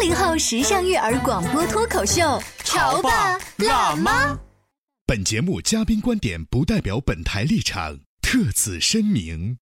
八零后时尚育儿广播脱口秀，潮爸辣妈。本节目嘉宾观点不代表本台立场，特此声明。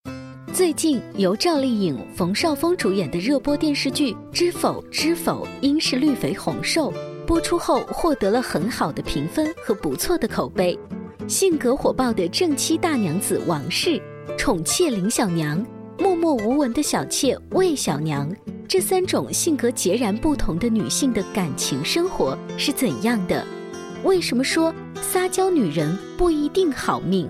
最近由赵丽颖、冯绍峰主演的热播电视剧《知否知否，应是绿肥红瘦》播出后，获得了很好的评分和不错的口碑。性格火爆的正妻大娘子王氏，宠妾林小娘，默默无闻的小妾魏小娘，这三种性格截然不同的女性的感情生活是怎样的？为什么说撒娇女人不一定好命？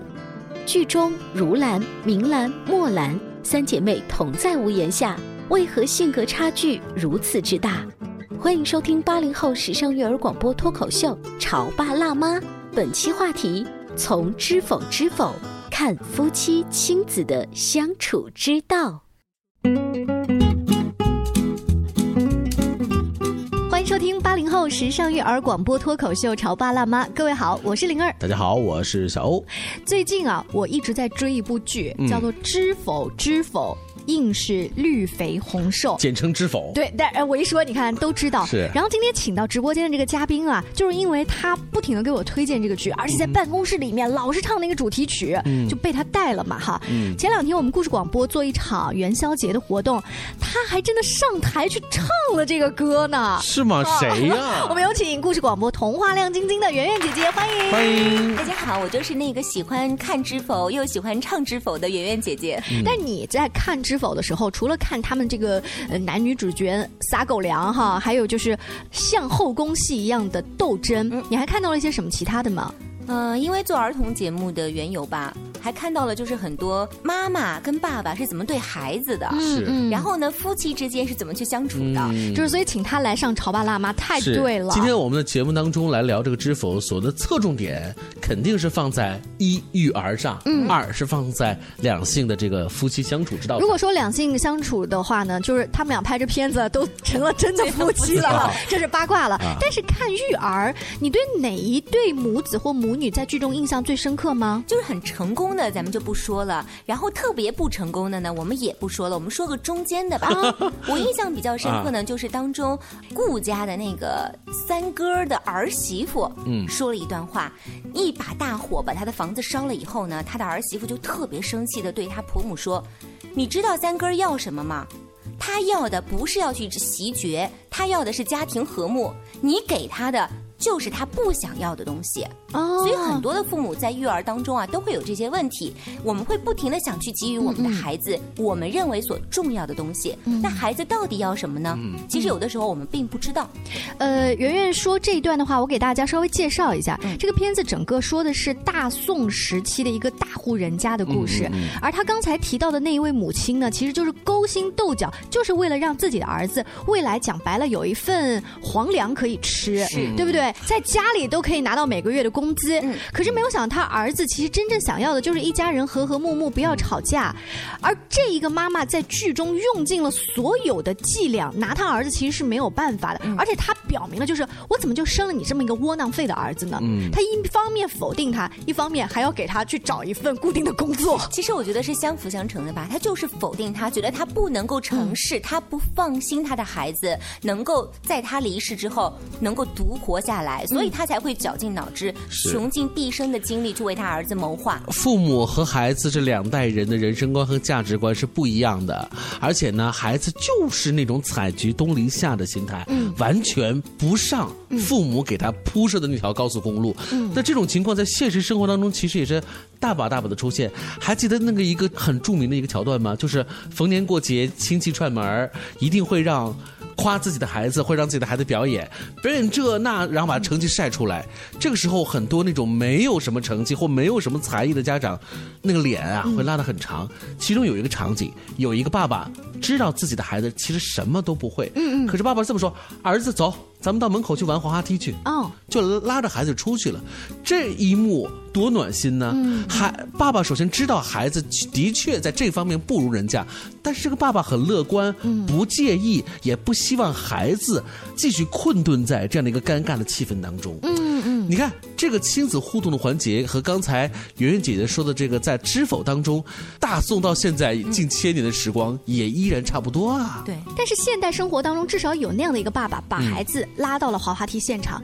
剧中如兰、明兰、墨兰三姐妹同在屋檐下，为何性格差距如此之大？欢迎收听八零后时尚育儿广播脱口秀《潮爸辣妈》，本期话题：从知否知否看夫妻亲子的相处之道。时尚育儿广播脱口秀《潮爸辣妈》，各位好，我是灵儿。大家好，我是小欧。最近啊，我一直在追一部剧，叫做《知否知否》。硬是绿肥红瘦，简称知否。对，但哎，我一说，你看都知道。是。然后今天请到直播间的这个嘉宾啊，就是因为他不停的给我推荐这个剧，而且在办公室里面老是唱那个主题曲，就被他带了嘛哈。嗯。前两天我们故事广播做一场元宵节的活动，他还真的上台去唱了这个歌呢。是吗？谁呀？我们有请故事广播童话亮晶晶的圆圆姐姐，欢迎。欢迎。大家好，我就是那个喜欢看知否又喜欢唱知否的圆圆姐姐。但你在看知否的时候，除了看他们这个男女主角撒狗粮哈，还有就是像后宫戏一样的斗争，你还看到了一些什么其他的吗？呃，因为做儿童节目的缘由吧。还看到了，就是很多妈妈跟爸爸是怎么对孩子的，是。然后呢，夫妻之间是怎么去相处的，就是所以请他来上《潮爸辣妈》太对了。今天我们的节目当中来聊这个知否，所的侧重点肯定是放在一育儿上，二是放在两性的这个夫妻相处之道。如果说两性相处的话呢，就是他们俩拍着片子都成了真的夫妻了，这是八卦了。但是看育儿，你对哪一对母子或母女在剧中印象最深刻吗？就是很成功。的咱们就不说了，然后特别不成功的呢，我们也不说了，我们说个中间的吧。我印象比较深刻呢，就是当中顾家的那个三哥的儿媳妇，嗯，说了一段话，一把大火把他的房子烧了以后呢，他的儿媳妇就特别生气的对他婆母说：“你知道三哥要什么吗？他要的不是要去袭爵，他要的是家庭和睦。你给他的。”就是他不想要的东西，哦所以很多的父母在育儿当中啊，都会有这些问题。我们会不停的想去给予我们的孩子我们认为所重要的东西，那孩子到底要什么呢？其实有的时候我们并不知道。呃，圆圆说这一段的话，我给大家稍微介绍一下。这个片子整个说的是大宋时期的一个大户人家的故事，而他刚才提到的那一位母亲呢，其实就是勾心斗角，就是为了让自己的儿子未来讲白了有一份皇粮可以吃，对不对？在家里都可以拿到每个月的工资，可是没有想到他儿子其实真正想要的就是一家人和和睦睦，不要吵架。而这一个妈妈在剧中用尽了所有的伎俩，拿他儿子其实是没有办法的。而且他表明了，就是我怎么就生了你这么一个窝囊废的儿子呢？他一方面否定他，一方面还要给他去找一份固定的工作。其实我觉得是相辅相成的吧。他就是否定他，觉得他不能够成事，他不放心他的孩子能够在他离世之后能够独活下。下来，所以他才会绞尽脑汁、穷尽毕生的精力去为他儿子谋划。父母和孩子这两代人的人生观和价值观是不一样的，而且呢，孩子就是那种采菊东篱下的心态，完全不上父母给他铺设的那条高速公路。那这种情况在现实生活当中其实也是大把大把的出现。还记得那个一个很著名的一个桥段吗？就是逢年过节亲戚串门一定会让。夸自己的孩子，会让自己的孩子表演，表演这那，然后把成绩晒出来。这个时候，很多那种没有什么成绩或没有什么才艺的家长，那个脸啊会拉得很长。其中有一个场景，有一个爸爸知道自己的孩子其实什么都不会，嗯嗯，可是爸爸这么说：“儿子，走，咱们到门口去玩滑滑梯去。”哦，就拉着孩子出去了。这一幕多暖心呢！孩爸爸首先知道孩子的确在这方面不如人家，但是这个爸爸很乐观，不介意，也不希望孩子继续困顿在这样的一个尴尬的气氛当中。你看这个亲子互动的环节和刚才圆圆姐姐说的这个在《知否》当中大宋到现在近千年的时光也依然差不多啊。对，但是现代生活当中，至少有那样的一个爸爸，把孩子拉到了滑滑梯现场。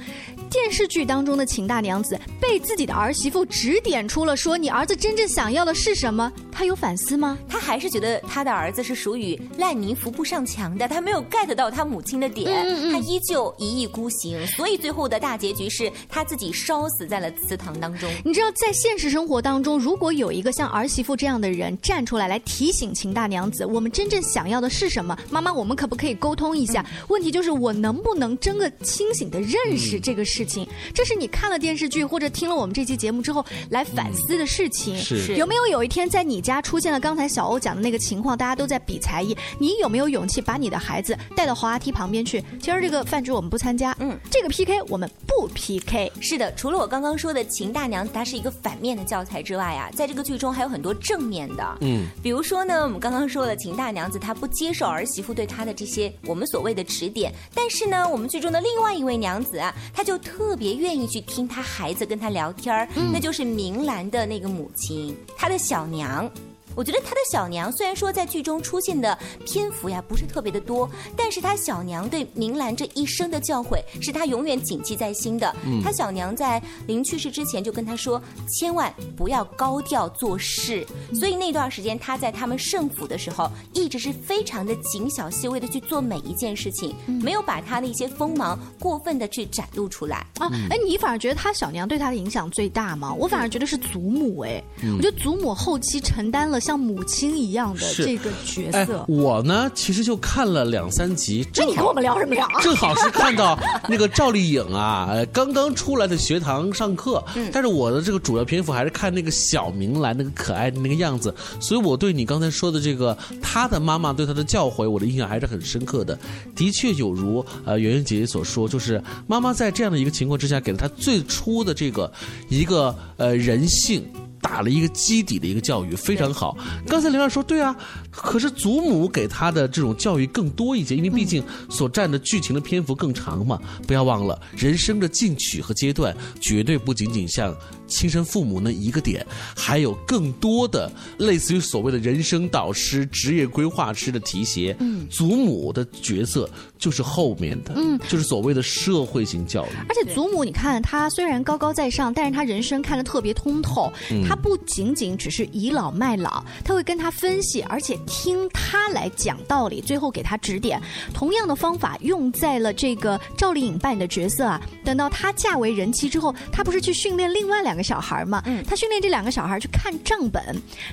电视剧当中的秦大娘子被自己的儿媳妇指点出了，说你儿子真正想要的是什么？她有反思吗？她还是觉得她的儿子是属于烂泥扶不上墙的，她没有 get 到她母亲的点，她依旧一意孤行，所以最后的大结局是她自己烧死在了祠堂当中。你知道，在现实生活当中，如果有一个像儿媳妇这样的人站出来来提醒秦大娘子，我们真正想要的是什么？妈妈，我们可不可以沟通一下？问题就是我能不能真的清醒的认识这个事情？这是你看了电视剧或者听了我们这期节目之后来反思的事情。是有没有有一天在你家出现了刚才小欧讲的那个情况，大家都在比才艺，你有没有勇气把你的孩子带到滑滑梯旁边去？今儿这个饭局我们不参加，嗯，这个 PK 我们不 PK。是的，除了我刚刚说的秦大娘子，她是一个反面的教材之外啊，在这个剧中还有很多正面的。嗯，比如说呢，我们刚刚说了秦大娘子她不接受儿媳妇对她的这些我们所谓的指点，但是呢，我们剧中的另外一位娘子啊，她就特别愿意去听他孩子跟他聊天儿，那就是明兰的那个母亲，她的小娘。我觉得他的小娘虽然说在剧中出现的篇幅呀不是特别的多，但是他小娘对明兰这一生的教诲是他永远谨记在心的。他小娘在临去世之前就跟他说，千万不要高调做事。所以那段时间他在他们盛府的时候，一直是非常的谨小细微的去做每一件事情，没有把他的一些锋芒过分的去展露出来。啊，哎，你反而觉得他小娘对他的影响最大吗？我反而觉得是祖母，哎，我觉得祖母后期承担了像母亲一样的这个角哎色，。我呢其实就看了两三集，正好那你跟我们聊什么呀？正好是看到 那个赵丽颖啊，呃刚刚出来的学堂上课，但是我的这个主要篇幅还是看那个小明兰那个可爱的那个样子，所以我对你刚才说的这个她的妈妈对她的教诲，我的印象还是很深刻的。的确有如呃圆圆姐姐所说，就是妈妈在这样的一个情况之下，给了她最初的这个一个呃人性。打了一个基底的一个教育，非常好。刚才刘亮说对啊，可是祖母给他的这种教育更多一些，因为毕竟所占的剧情的篇幅更长嘛。不要忘了，人生的进取和阶段绝对不仅仅像亲生父母那一个点，还有更多的类似于所谓的人生导师、职业规划师的提携。嗯，祖母的角色就是后面的，嗯，就是所谓的社会性教育。而且祖母，你看她虽然高高在上，但是她人生看得特别通透。她不仅仅只是倚老卖老，她会跟他分析，而且听他来讲道理，最后给他指点。同样的方法用在了这个赵丽颖扮演的角色啊。等到她嫁为人妻之后，她不是去训练另外两个小孩嘛？嗯，他训练这两个小孩去看账本，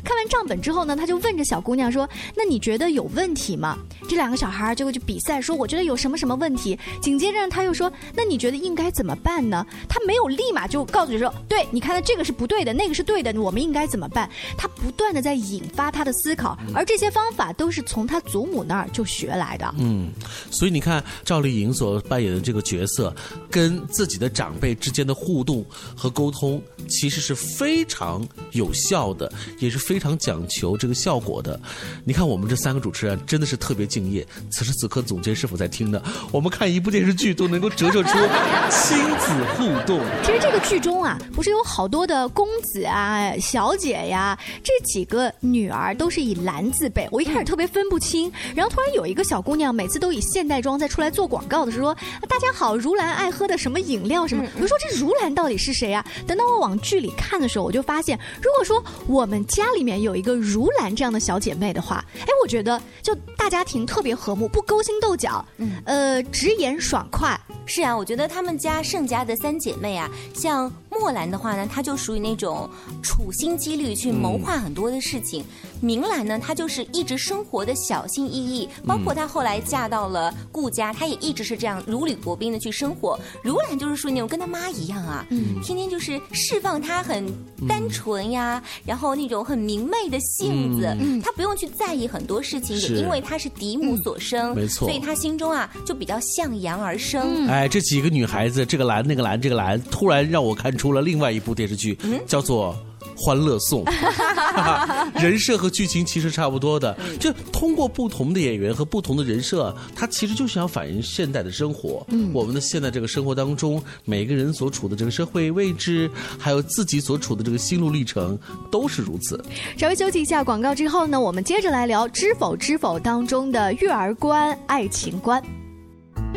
看完账本之后呢，他就问着小姑娘说：“那你觉得有问题吗？”这两个小孩就会去比赛说：“我觉得有什么什么问题。”紧接着他又说：“那你觉得应该怎么办呢？”他没有立马就告诉你说：“对，你看的这个是不对的，那个是对的，我们应该怎么办？”他不断的在引发他的思考，而这些方法都是从他祖母那儿就学来的。嗯，所以你看赵丽颖所扮演的这个角色，跟自己的长辈之间的互动和沟通，其实是非常有效的，也是非常讲求这个效果的。你看我们这三个主持人真的是特别敬业。此时此刻，总监是否在听呢？我们看一部电视剧都能够折射出亲子互动。其实这个剧中啊，不是有好多的公子啊、小姐呀，这几个女儿都是以蓝字辈。我一开始特别分不清，然后突然有一个小姑娘，每次都以现代装在出来做广告的时候说：“大家好，如兰爱喝的什么饮料什么。”我说这如兰到底是谁啊？等到我往剧里看的时候，我就发现，如果说我们家里面有一个如兰这样的小姐妹的话，哎，我觉得就大家庭特别和睦，不勾心斗角，嗯呃，直言爽快。是啊，我觉得他们家盛家的三姐妹啊，像墨兰的话呢，她就属于那种处心积虑去谋划很多的事情；明兰呢，她就是一直生活的小心翼翼，包括她后来嫁到了顾家，她也一直是这样如履薄冰的去生活。如兰就是属于那种跟她妈一样啊，天天就是释放她很单纯呀，然后那种很明媚的性子，她不用去在意很多事情，也因为她是嫡母所生，没错所以她心中啊就比较向阳而生。哎，这几个女孩子，这个兰那个兰这个兰，突然让我看出了另外一部电视剧，叫做。欢乐颂，人设和剧情其实差不多的，就通过不同的演员和不同的人设，它其实就是想反映现代的生活。嗯，我们的现在这个生活当中，每个人所处的这个社会位置，还有自己所处的这个心路历程，都是如此。稍微休息一下广告之后呢，我们接着来聊《知否知否》当中的育儿观、爱情观。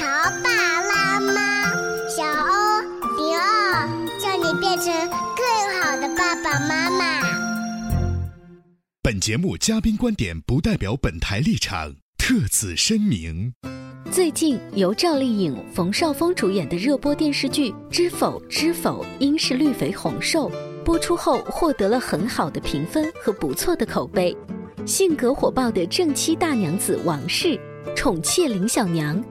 潮爸辣妈》，小欧零二，叫你变成更好的爸爸妈妈。本节目嘉宾观点不代表本台立场，特此声明。最近由赵丽颖、冯绍峰主演的热播电视剧《知否知否，应是绿肥红瘦》播出后，获得了很好的评分和不错的口碑。性格火爆的正妻大娘子王氏。宠妾林小娘，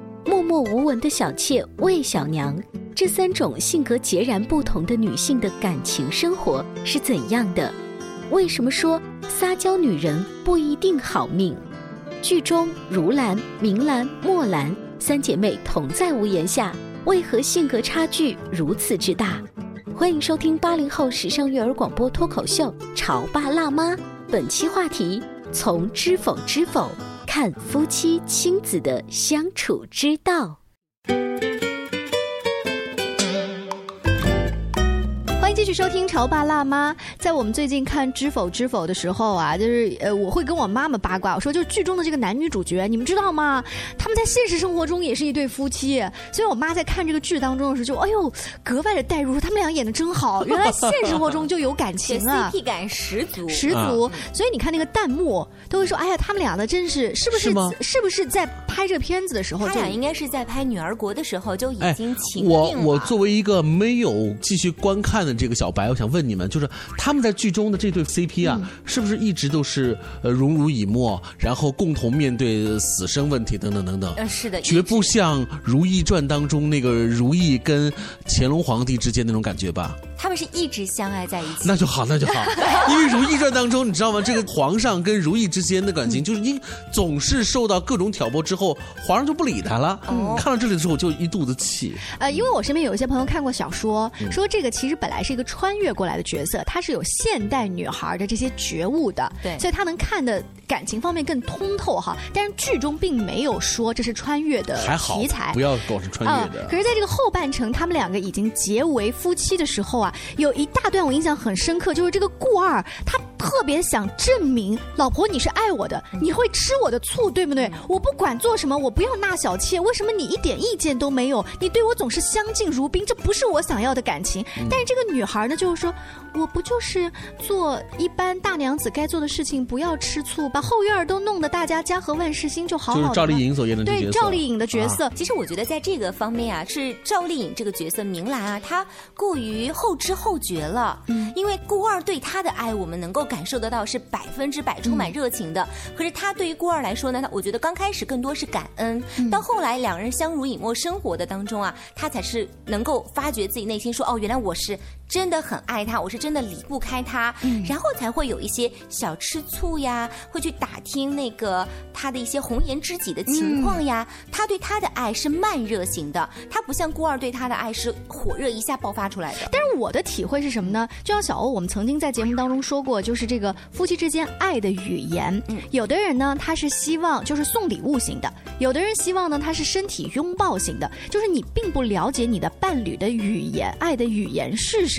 默默无闻的小妾魏小娘，这三种性格截然不同的女性的感情生活是怎样的？为什么说撒娇女人不一定好命？剧中如兰、明兰、墨兰三姐妹同在屋檐下，为何性格差距如此之大？欢迎收听八零后时尚育儿广播脱口秀《潮爸辣妈》，本期话题：从知否知否。看夫妻亲子的相处之道。续收听《潮爸辣妈》。在我们最近看《知否知否》的时候啊，就是呃，我会跟我妈妈八卦，我说就是剧中的这个男女主角，你们知道吗？他们在现实生活中也是一对夫妻。所以我妈在看这个剧当中的时候，就哎呦，格外的代入，说他们俩演的真好，原来现实生活中就有感情啊，CP 感十足，十足。所以你看那个弹幕都会说，哎呀，他们俩的真是是不是是不是在拍这个片子的时候，他俩应该是在拍《女儿国》的时候就已经情定了。我我作为一个没有继续观看的这个。小白，我想问你们，就是他们在剧中的这对 CP 啊，是不是一直都是呃荣辱以沫，然后共同面对死生问题等等等等？呃，是的，绝不像《如懿传》当中那个如懿跟乾隆皇帝之间那种感觉吧？他们是一直相爱在一起，那就好，那就好。因为《如懿传》当中，你知道吗？这个皇上跟如懿之间的感情，就是你总是受到各种挑拨之后，皇上就不理他了。看到这里的时候，我就一肚子气。呃，因为我身边有一些朋友看过小说，说这个其实本来是一个穿越过来的角色，他是有现代女孩的这些觉悟的，对，所以他能看的感情方面更通透哈。但是剧中并没有说这是穿越的题材，不要搞成穿越的。可是在这个后半程，他们两个已经结为夫妻的时候啊。有一大段我印象很深刻，就是这个顾二他特别想证明，老婆你是爱我的，你会吃我的醋，对不对？我不管做什么，我不要纳小妾，为什么你一点意见都没有？你对我总是相敬如宾，这不是我想要的感情。但是这个女孩呢，就是说，我不就是做一般大娘子该做的事情，不要吃醋，把后院儿都弄得大家家和万事兴，就好好。就是赵丽颖所演的对赵丽颖的角色，其实我觉得在这个方面啊，是赵丽颖这个角色明兰啊，她过于后知后觉了。嗯，因为顾二对她的爱，我们能够感受得到是百分之百充满热情的。可是他对于孤儿来说呢，他我觉得刚开始更多是感恩，到后来两人相濡以沫生活的当中啊，他才是能够发觉自己内心说，哦，原来我是真的很爱他，我是真的离不开他，然后才会有一些小吃醋呀，会去打听那个他的一些红颜知己的情况呀。他对他的爱是慢热型的，他不像孤儿对他的爱是火热一下爆发出来的。但是我的体会是什么呢？就像小欧，我们曾经在节目当中说过，就是这个夫妻之间爱的语言。有的人呢，他是希望就是送礼物型的；有的人希望呢，他是身体拥抱型的。就是你并不了解你的伴侣的语言，爱的语言是什么，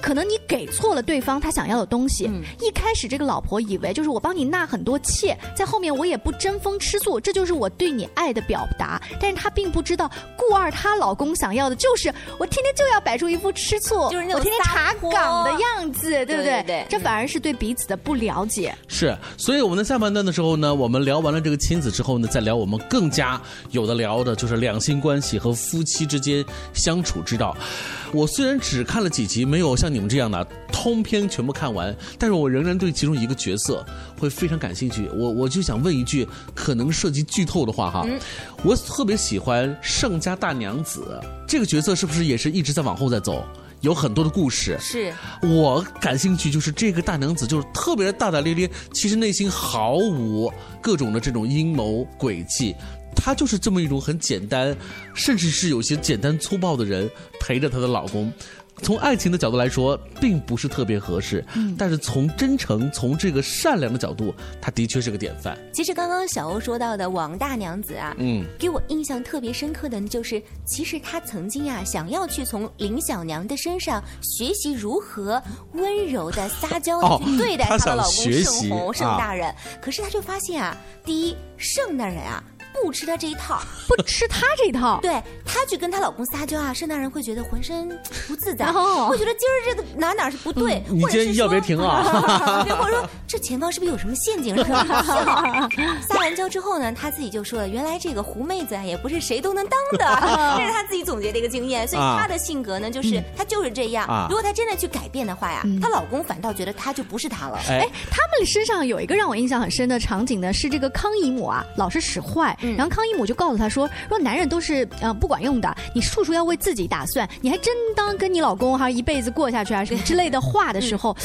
可能你给错了对方他想要的东西。一开始这个老婆以为就是我帮你纳很多妾，在后面我也不争风吃醋，这就是我对你爱的表达。但是她并不知道顾二她老公想要的就是我天天就要摆出一副吃醋，就是那种我天天查岗的样子，对不对？对对对这反而是对彼此的不了解。是，所以我们在下半段的时候呢，我们聊完了这个亲子之后呢，再聊我们更加有的聊的，就是两性关系和夫妻之间相处之道。我虽然只看了几集，没有像你们这样的通篇全部看完，但是我仍然对其中一个角色会非常感兴趣。我我就想问一句，可能涉及剧透的话哈，我特别喜欢盛家大娘子这个角色，是不是也是一直在往后在走？有很多的故事，是我感兴趣就是这个大娘子，就是特别的大大咧咧，其实内心毫无各种的这种阴谋诡计。她就是这么一种很简单，甚至是有些简单粗暴的人陪着她的老公。从爱情的角度来说，并不是特别合适，但是从真诚、从这个善良的角度，他的确是个典范。其实刚刚小欧说到的王大娘子啊，嗯，给我印象特别深刻的呢，就是其实她曾经啊想要去从林小娘的身上学习如何温柔的撒娇的去哦对待她的老公盛红盛啊大人，可是她就发现啊，第一盛大人啊。不吃她这一套，不吃她这一套，对她去跟她老公撒娇啊，盛大人会觉得浑身不自在，哦。会觉得今儿这个哪哪是不对，嗯你今天要别停啊。对，或者说 这前方是不是有什么陷阱？撒完娇之后呢，她自己就说了，原来这个狐妹子啊，也不是谁都能当的，这是她自己总结的一个经验。所以啊她的性格呢，就是她就是这样。啊。如果她真的去改变的话呀，她老公反倒觉得她就不是她了。哎，他们身上有一个让我印象很深的场景呢，是这个康姨母啊，老是使坏，然后康姨母就告诉他说，说男人都是呃不管用的，你处处要为自己打算，你还真当跟你老公哈一辈子过下去啊什么之类的话的时候，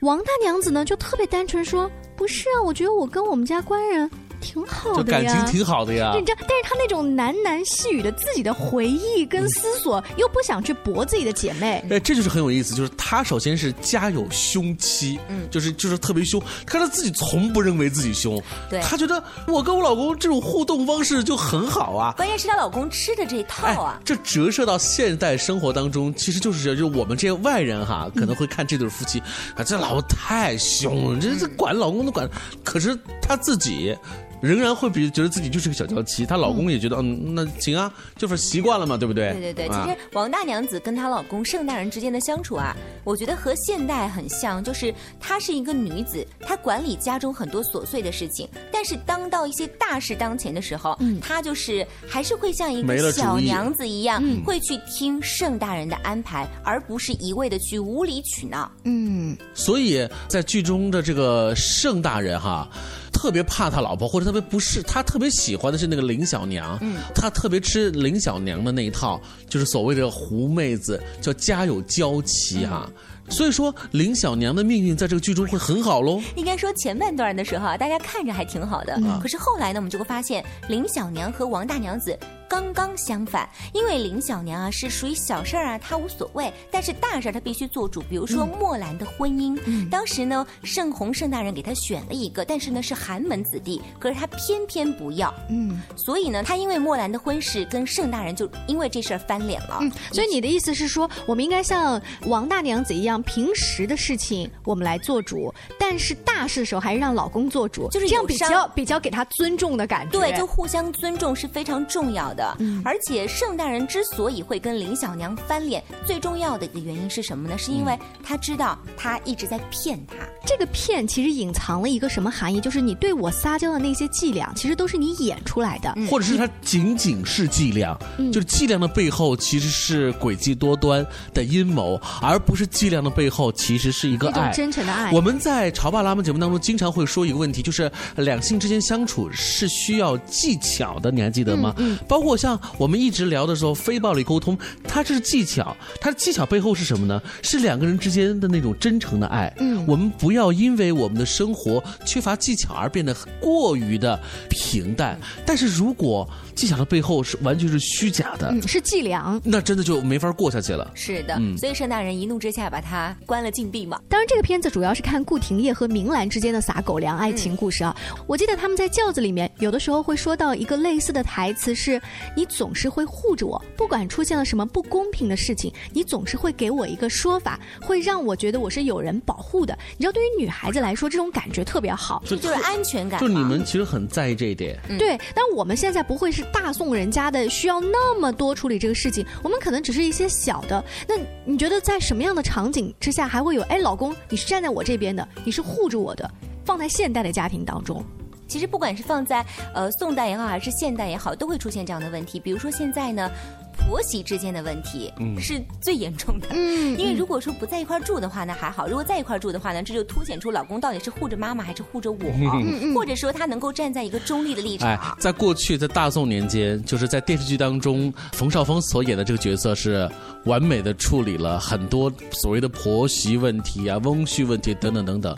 王大娘子呢就特别单纯说，不是啊，我觉得我跟我们家官人挺好的呀，感情挺好的呀。对，这但是他那种喃喃细语的自己的回忆跟思索，又不想去驳自己的姐妹，哎，这就是很有意思，就是他首先是家有凶妻，嗯，就是就是特别凶，可他自己从不认为自己凶，对他觉得我跟我老公这种互动方式就很好啊。关键是她老公吃的这一套啊，这折射到现代生活当中，其实就是就是我们这些外人哈，可能会看这对夫妻啊，这老婆太凶了，这这管老公都管，可是她自己。仍然会比觉得自己就是个小娇妻，她老公也觉得嗯那行啊，就是习惯了嘛，对不对？对对对，其啊实王大娘子跟她老公盛大人之间的相处啊，我觉得和现代很像，就是她是一个女子，她管理家中很多琐碎的事情，但是当到一些大事当前的时候，她就是还是会像一个小娘子一样，会去听盛大人的安排，而不是一味的去无理取闹。嗯，所以在剧中的这个盛大人哈，特别怕他老婆，或者特别不是他特别喜欢的是那个林小娘，嗯，他特别吃林小娘的那一套，就是所谓的狐妹子，叫家有娇妻哈。所以说，林小娘的命运在这个剧中会很好喽。应该说前半段的时候啊，大家看着还挺好的，可是后来呢，我们就会发现林小娘和王大娘子。刚刚相反，因为林小娘啊是属于小事儿啊，她无所谓，但是大事儿她必须做主。比如说墨兰的婚姻，当时呢盛红盛大人给她选了一个，但是呢是寒门子弟，可是她偏偏不要，嗯，所以呢她因为墨兰的婚事跟盛大人就因为这事儿翻脸了。嗯，所以你的意思是说，我们应该像王大娘子一样。平时的事情我们来做主，但是大事的时候还是让老公做主，就是这样比较比较给他尊重的感觉。对，就互相尊重是非常重要的。嗯而且盛大人之所以会跟林小娘翻脸，最重要的一个原因是什么呢？是因为他知道他一直在骗他。这个骗其实隐藏了一个什么含义？就是你对我撒娇的那些伎俩，其实都是你演出来的，或者是他仅仅是伎俩，嗯就是伎俩的背后其实是诡计多端的阴谋，而不是伎俩的背后其实是一个爱。真诚的爱。我们在《潮爸辣妈》节目当中经常会说一个问题，就是两性之间相处是需要技巧的，你还记得吗？嗯包括像我们一直聊的时候，非暴力沟通，它是技巧，它的技巧背后是什么呢？是两个人之间的那种真诚的爱。嗯我们不要因为我们的生活缺乏技巧而变得过于的平淡。但是如果技巧的背后是完全是虚假的，嗯，是伎俩。那真的就没法过下去了。是的，嗯所以盛大人一怒之下把他关了禁闭嘛。当然，这个片子主要是看顾廷烨和明兰之间的撒狗粮爱情故事啊。我记得他们在轿子里面，有的时候会说到一个类似的台词是：“你总是会护着我，不管出现了什么不公平的事情，你总是会给我一个说法，会让我觉得我是有人保护的。”你知道，对于女孩子来说，这种感觉特别好。这就是安全感。就你们其实很在意这一点。对，但我们现在不会是大宋人家的，需要那么多处理这个事情。我们可能只是一些小的。那你觉得在什么样的场景之下还会有？哎，老公，你是站在我这边的，你是护着我的。放在现代的家庭当中，其实不管是放在呃宋代也好，还是现代也好，都会出现这样的问题。比如说现在呢，婆媳之间的问题嗯是最严重的。嗯因为如果说不在一块住的话呢还好，如果在一块住的话呢，这就凸显出老公到底是护着妈妈还是护着我，或者说他能够站在一个中立的立场。哎，在过去，在大宋年间，就是在电视剧当中，冯绍峰所演的这个角色是完美的处理了很多所谓的婆媳问题啊、翁婿问题等等等等。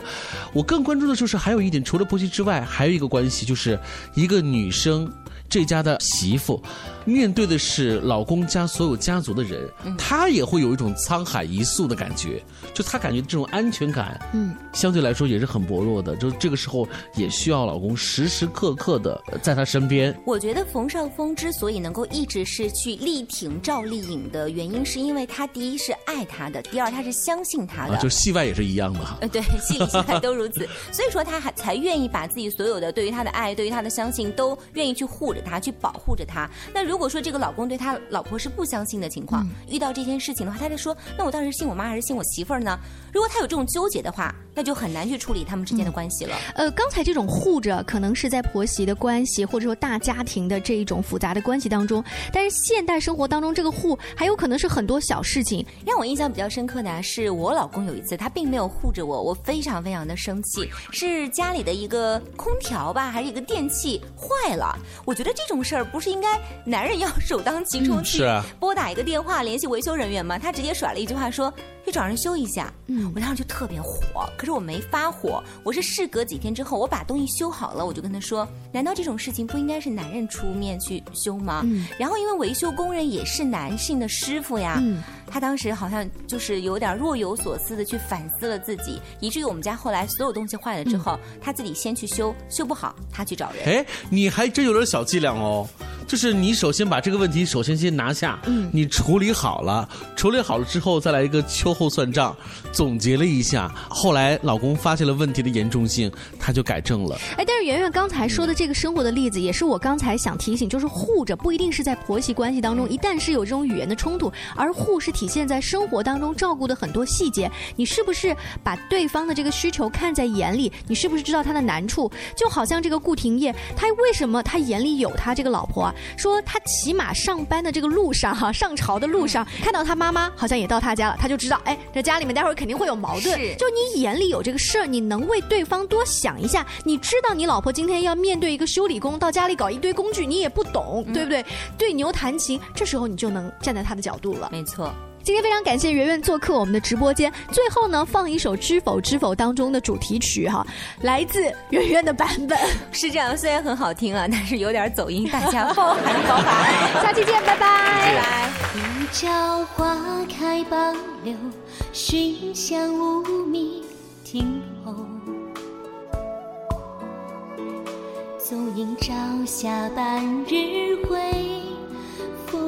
我更关注的就是还有一点，除了婆媳之外，还有一个关系，就是一个女生。这家的媳妇，面对的是老公家所有家族的人，她也会有一种沧海一粟的感觉，就她感觉这种安全感，嗯，相对来说也是很薄弱的。就这个时候也需要老公时时刻刻的在她身边。我觉得冯绍峰之所以能够一直是去力挺赵丽颖的原因，是因为他第一是爱她的，第二他是相信她的。啊，就戏外也是一样的哈。呃，对，戏 里戏外都如此，所以说他还才愿意把自己所有的对于他的爱、对于他的相信，都愿意去护着他，去保护着他。那如果说这个老公对他老婆是不相信的情况，遇到这件事情的话，他就说，那我到底是信我妈还是信我媳妇儿呢？如果他有这种纠结的话，那就很难去处理他们之间的关系了。呃，刚才这种护着，可能是在婆媳的关系，或者说大家庭的这一种复杂的关系当中。但是现代生活当中，这个护还有可能是很多小事情。让我印象比较深刻的啊是我老公有一次，他并没有护着我，我非常非常的生气。是家里的一个空调吧，还是一个电器坏了？我觉得这种事儿不是应该男人要首当其冲去是啊拨打一个电话联系维修人员吗？他直接甩了一句话说去找人修一下。嗯，我当时就特别火，可是我没发火，我是事隔几天之后，我把东西修好了，我就跟他说，难道这种事情不应该是男人出面去修吗？嗯然后因为维修工人也是男性的师傅呀，嗯他当时好像就是有点若有所思的去反思了自己，以至于我们家后来所有东西坏了之后，他自己先去修，修不好他去找人。哎，你还真有点小伎俩哦。就是你首先把这个问题首先先拿下，嗯你处理好了，处理好了之后再来一个秋后算账，总结了一下，后来老公发现了问题的严重性，他就改正了。哎，但是圆圆刚才说的这个生活的例子，也是我刚才想提醒，就是护着不一定是在婆媳关系当中，一旦是有这种语言的冲突，而护是体现在生活当中照顾的很多细节。你是不是把对方的这个需求看在眼里？你是不是知道他的难处？就好像这个顾廷烨，他为什么他眼里有他这个老婆啊？说他骑马上班的这个路上哈、上朝的路上，看到他妈妈好像也到他家了，他就知道，哎，这家里面待会儿肯定会有矛盾。是就你眼里有这个事儿，你能为对方多想一下。你知道你老婆今天要面对一个修理工到家里搞一堆工具，你也不懂，对不对？对牛弹琴，这时候你就能站在他的角度了。没错。今天非常感谢圆圆做客我们的直播间。最后呢，放一首《知否知否》当中的主题曲哈，来自圆圆的版本。是这样，虽然很好听啊，但是有点走音，大家包涵包涵。下期见，拜拜。拜拜。一朝花开傍柳，寻香无觅听候。纵饮朝霞半日晖，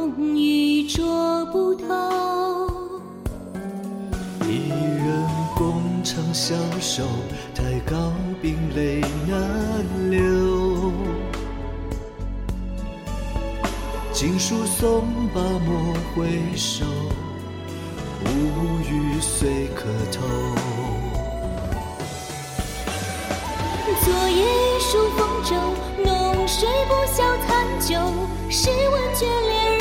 风雨捉不透。一人相守，太高冰泪难流。锦书送罢莫回首，无语随客偷。昨夜数风舟，浓睡不消残酒。试问卷帘人，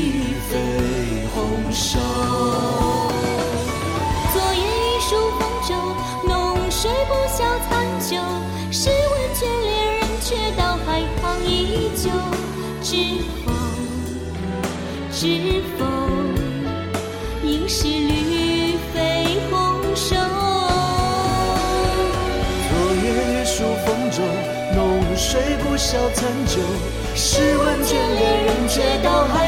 知否？知否？应是绿肥红瘦。昨夜雨疏风骤，浓睡不消残酒。试问卷帘人，却道海